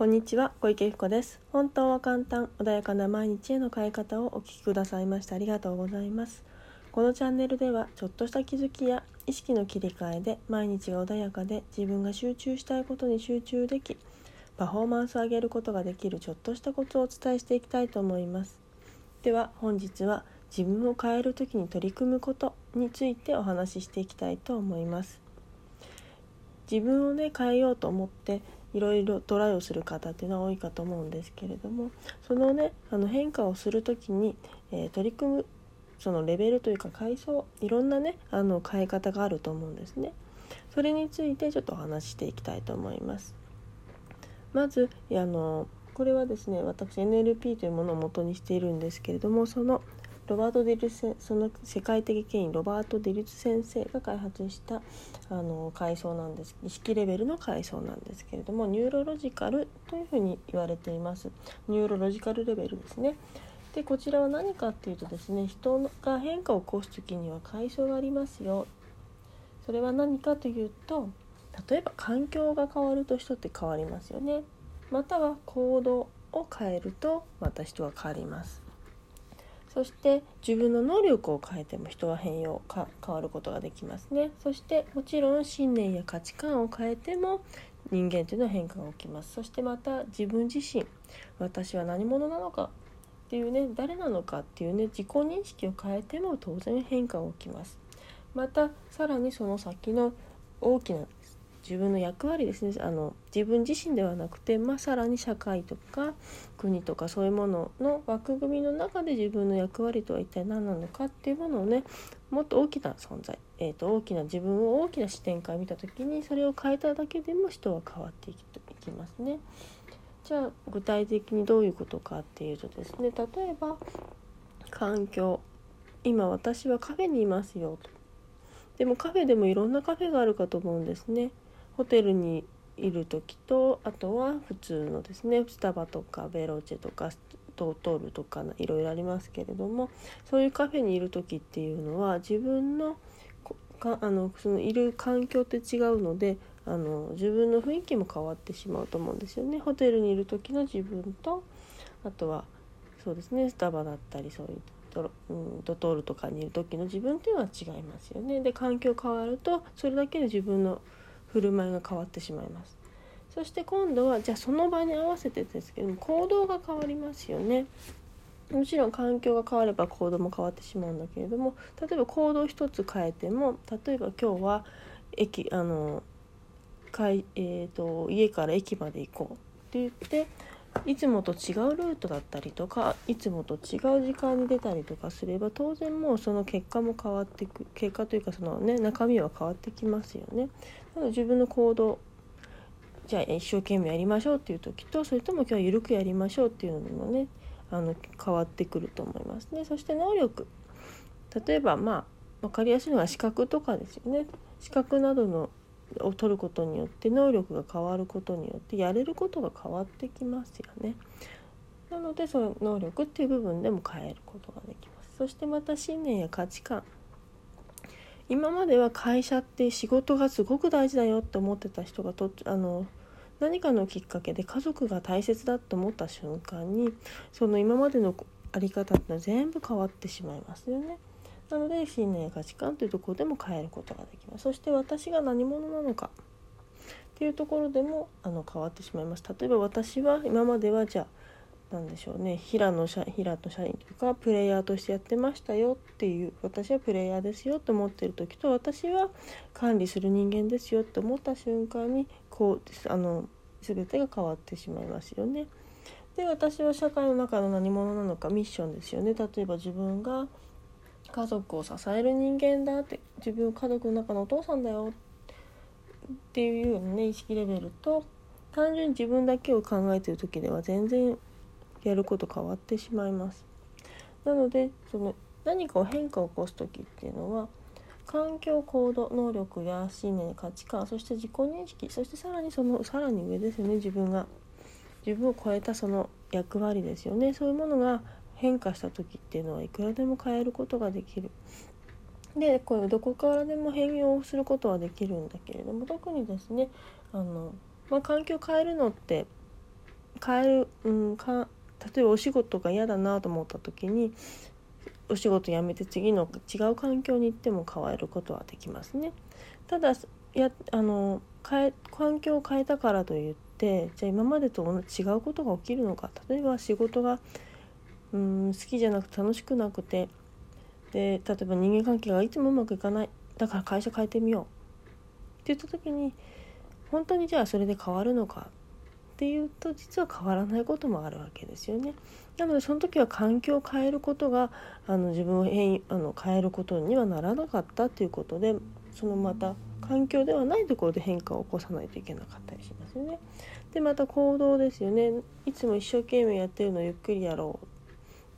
こんにちは小池子です。本当は簡単穏やかな毎日への変え方をお聞きくださいましてありがとうございます。このチャンネルではちょっとした気づきや意識の切り替えで毎日が穏やかで自分が集中したいことに集中できパフォーマンスを上げることができるちょっとしたコツをお伝えしていきたいと思います。では本日は自分を変える時に取り組むことについてお話ししていきたいと思います。自分をね変えようと思っていろいろトライをする方っていうのは多いかと思うんですけれどもそのねあの変化をする時に、えー、取り組むそのレベルというか階層いろんなねあの変え方があると思うんですね。それについてちょっとお話ししていきたいと思います。まずあのこれはですね私 NLP というものを元にしているんですけれどもそのロバート・デルツその世界的権威ロバート・デルツ先生が開発したあの階層なんです。意識レベルの階層なんですけれどもニューロロジカルというふうに言われています。ニューロロジカルレベルですね。でこちらは何かっていうとですね人が変化を起こす時には階層がありますよ。それは何かというと例えば環境が変わると人って変わりますよね。または行動を変えるとまた人は変わります。そして自分の能力を変えても人は変容か変わることができますね。そしてもちろん信念や価値観を変えても人間というのは変化が起きます。そしてまた自分自身私は何者なのかっていうね誰なのかっていうね自己認識を変えても当然変化が起きます。またさらにその先の大きな自分の役割ですね。あの自分自身ではなくて、まあ、さらに社会とか国とかそういうものの枠組みの中で自分の役割とは一体何なのかっていうものをねもっと大きな存在、えーと、大きな自分を大きな視点から見た時にそれを変えただけでも人は変わっていきますね。じゃあ具体的にどういうことかっていうとですね例えば環境今私はカフェにいますよと。でもカフェでもいろんなカフェがあるかと思うんですね。ホテルにいる時とあとは普通のですねスタバとかベローチェとかトートールとかいろいろありますけれどもそういうカフェにいる時っていうのは自分のかあのそのいる環境って違うのであの自分の雰囲気も変わってしまうと思うんですよね。ホテルにいる時の自分とあとはそうですねスタバだったりそういうド,、うん、ドトールとかにいる時の自分っていうのは違いますよね。で環境変わるとそれだけで自分の振る舞いが変わってしまいます。そして今度はじゃあその場に合わせてですけども行動が変わりますよね。もちろん環境が変われば行動も変わってしまうんだけれども例えば行動一つ変えても例えば今日は駅あのかい、えーと、と家から駅まで行こうって言っていつもと違うルートだったりとかいつもと違う時間に出たりとかすれば当然もうその結果も変わっていく結果というかそのね中身は変わってきますよね。なので自分の行動じゃあ一生懸命やりましょうっていう時とそれとも今日は緩くやりましょうっていうのにもねあの変わってくると思いますね。そして能力例えばまあ分かりやすいのは資格とかですよね。資格などのを取ることによって能力が変わることによってやれることが変わってきますよね。なのでその能力っていう部分でも変えることができます。そしてまた信念や価値観今までは会社って仕事がすごく大事だよって思ってた人がとあの何かのきっかけで家族が大切だと思った瞬間にその今までの在り方ってのは全部変わってしまいますよね。なので信念や価値観というところでも変えることができますそして私が何者なのかっていうところでもあの変わってしまいます例えば私は今まではじゃあ何でしょうね平野社平野社員というかプレイヤーとしてやってましたよっていう私はプレイヤーですよと思ってる時と私は管理する人間ですよって思った瞬間にこうあの全てが変わってしまいますよね。で私は社会の中の何者なのかミッションですよね。例えば自分が家族を支える人間だって自分家族の中のお父さんだよ。っていうようなね意識レベルと単純に自分だけを考えてる時では全然やること変わってしまいます。なのでその何かを変化を起こす時っていうのは環境行動能力や信念価値観そして自己認識そしてさらにそのさらに上ですよね自分が。自分を超えたその役割ですよね。そういうものが変化した時っていうのはいくらでも変えることができる。でこれどこからでも変容することはできるんだけれども特にですねあの、まあ、環境を変えるのって変える、うん、か例えばお仕事が嫌だなと思った時にお仕事辞めて次の違う環境に行っても変わることはできますね。ただやあの変え環境を変えたからといってじゃあ今までと違うことが起きるのか例えば仕事がうん好きじゃなくて楽しくなくて。で例えば人間関係がいつもうまくいかない。だから会社変えてみよう。って言った時に本当にじゃあそれで変わるのかっていうと実は変わらないこともあるわけですよね。なのでその時は環境を変えることがあの自分を変あの変えることにはならなかったっていうことでそのまた環境ではないところで変化を起こさないといけなかったりしますよね。でまた行動ですよね。いつも一生懸命やってるのをゆっくりやろう。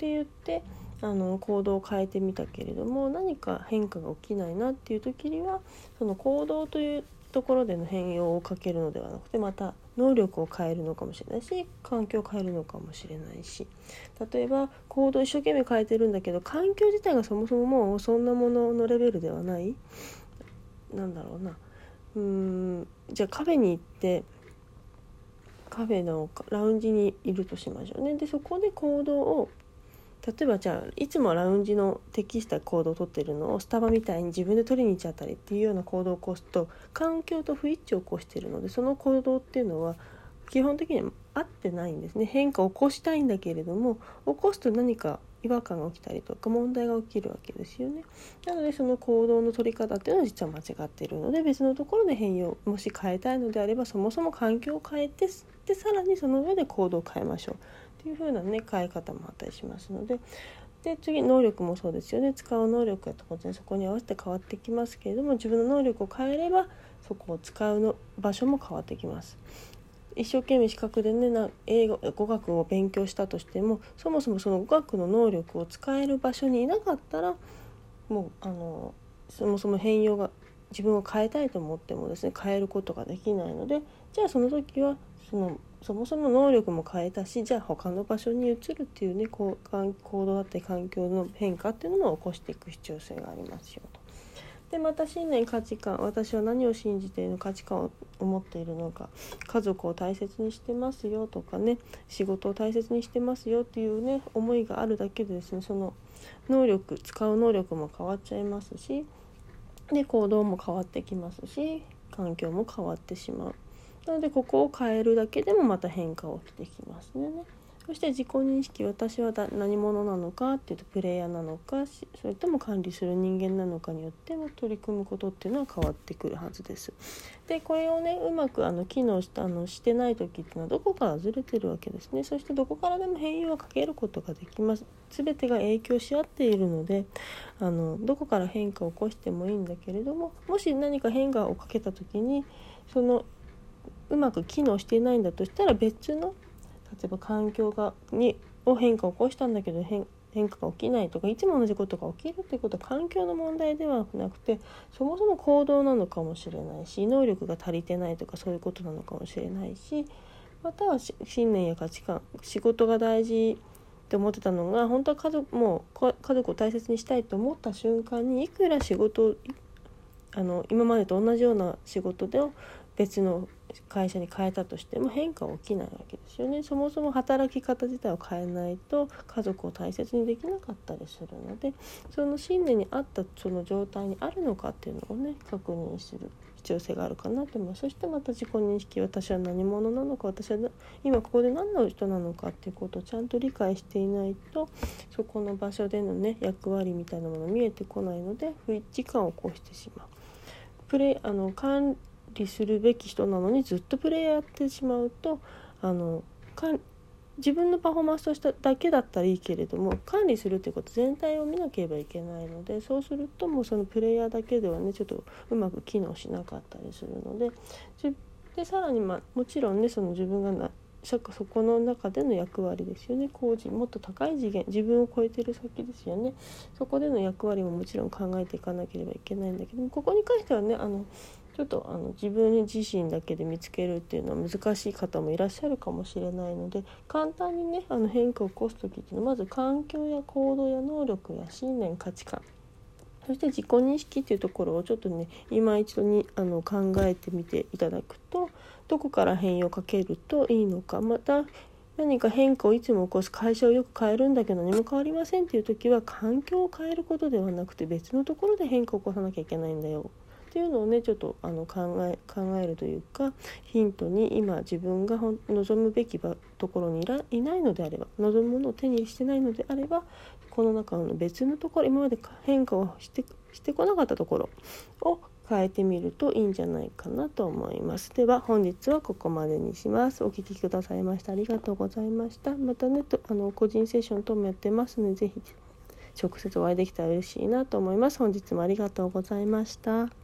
って言ってあの行動を変えてみたけれども何か変化が起きないなっていう時にはその行動というところでの変容をかけるのではなくてまた能力を変えるのかもしれないし環境を変えるのかもしれないし。例えば行動を一生懸命変えてるんだけど環境自体がそもそももうそんなもののレベルではない。なんだろうな。うーんじゃあカフェに行ってカフェのラウンジにいるとしましょうね。でそこで行動を例えばじゃあいつもラウンジの適した行動をとってるのをスタバみたいに自分で取りに行っちゃったりっていうような行動を起こすと環境と不一致を起こしているのでその行動っていうのは基本的には合ってないんですね変化を起こしたいんだけれども起こすと何か違和感が起きたりとか問題が起きるわけですよね。なのでその行動の取り方っていうのは実は間違っているので別のところで変容もし変えたいのであればそもそも環境を変えてでさらにその上で行動を変えましょうっていう風なね変え方もあったりしますのでで次能力もそうですよね使う能力が当然そこに合わせて変わってきますけれども自分の能力を変えればそこを使うの場所も変わってきます。一生懸命資格でねな英語語学を勉強したとしてもそもそもその語学の能力を使える場所にいなかったらもうあのそもそも変容が自分を変えたいと思ってもですね変えることができないのでじゃあその時はそのそもそも能力も変えたしじゃあ他の場所に移るっていうねこう行動だったり環境の変化っていうのも起こしていく必要性がありますよと。でまた信念価値観私は何を信じているの価値観を持っているのか家族を大切にしてますよとかね仕事を大切にしてますよっていうね思いがあるだけでですねその能力使う能力も変わっちゃいますしで行動も変わってきますし環境も変わってしまう。なのでここを変えるだけでもまた変化起きてきますね。そして自己認識私は何者なのかっていうとプレイヤーなのかそれとも管理する人間なのかによっても取り組むことっていうのは変わってくるはずです。でこれをねうまくあの機能したあのしてない時っていうのはどこからずれてるわけですね。そしてどこからでも変容をかけることができます。全てが影響し合っているのであのどこから変化を起こしてもいいんだけれどももし何か変化をかけた時にそのうまく機能していないんだとしたら別の例えば環境がにを変化を起こしたんだけど変変化が起きないとかいつも同じことが起きるっていうことは環境の問題ではなくてそもそも行動なのかもしれないし能力が足りてないとかそういうことなのかもしれないしまたは信念や価値観仕事が大事って思ってたのが本当は家族もう家族を大切にしたいと思った瞬間にいくら仕事あの今までと同じような仕事で別の会社に変えたとしても変化は起きないわけですよねそもそも働き方自体を変えないと家族を大切にできなかったりするのでその信念に合ったその状態にあるのかっていうのをね確認する必要性があるかなと思いますそしてまた自己認識私は何者なのか私は今ここで何の人なのかっていうことをちゃんと理解していないとそこの場所でのね役割みたいなもの見えてこないので不一致感を起こしてしまう。プレあの理するべき人なのにずっとプレイヤーやってしまうとあの自分のパフォーマンスとしただけだったらいいけれども管理するっていうこと全体を見なければいけないのでそうするともうそのプレイヤーだけではねちょっとうまく機能しなかったりするのででさらに、まあ、もちろんねその自分がなそこの中での役割ですよね。工事もっと高い次元自分を超えてる先ですよね。そこでの役割ももちろん考えていかなければいけないんだけどもここに関してはねあのちょっとあの自分自身だけで見つけるっていうのは難しい方もいらっしゃるかもしれないので簡単にねあの変化を起こす時っていうのはまず環境や行動や能力や信念価値観。そして自己認識っていうところをちょっとね今一度にあの考えてみていただくとどこから変容をかけるといいのかまた何か変化をいつも起こす会社をよく変えるんだけど何も変わりませんっていう時は環境を変えることではなくて別のところで変化を起こさなきゃいけないんだよ。っていうのをねちょっとあの考え考えるというかヒントに今自分が望むべきところにいないのであれば望むものを手にしてないのであればこの中の別のところ今まで変化をしてしてこなかったところを変えてみるといいんじゃないかなと思います。では本日はここまでにします。お聴きくださいましてありがとうございました。またねとあの個人セッション等もやってますので是非直接お会いできたら嬉しいなと思います。本日もありがとうございました。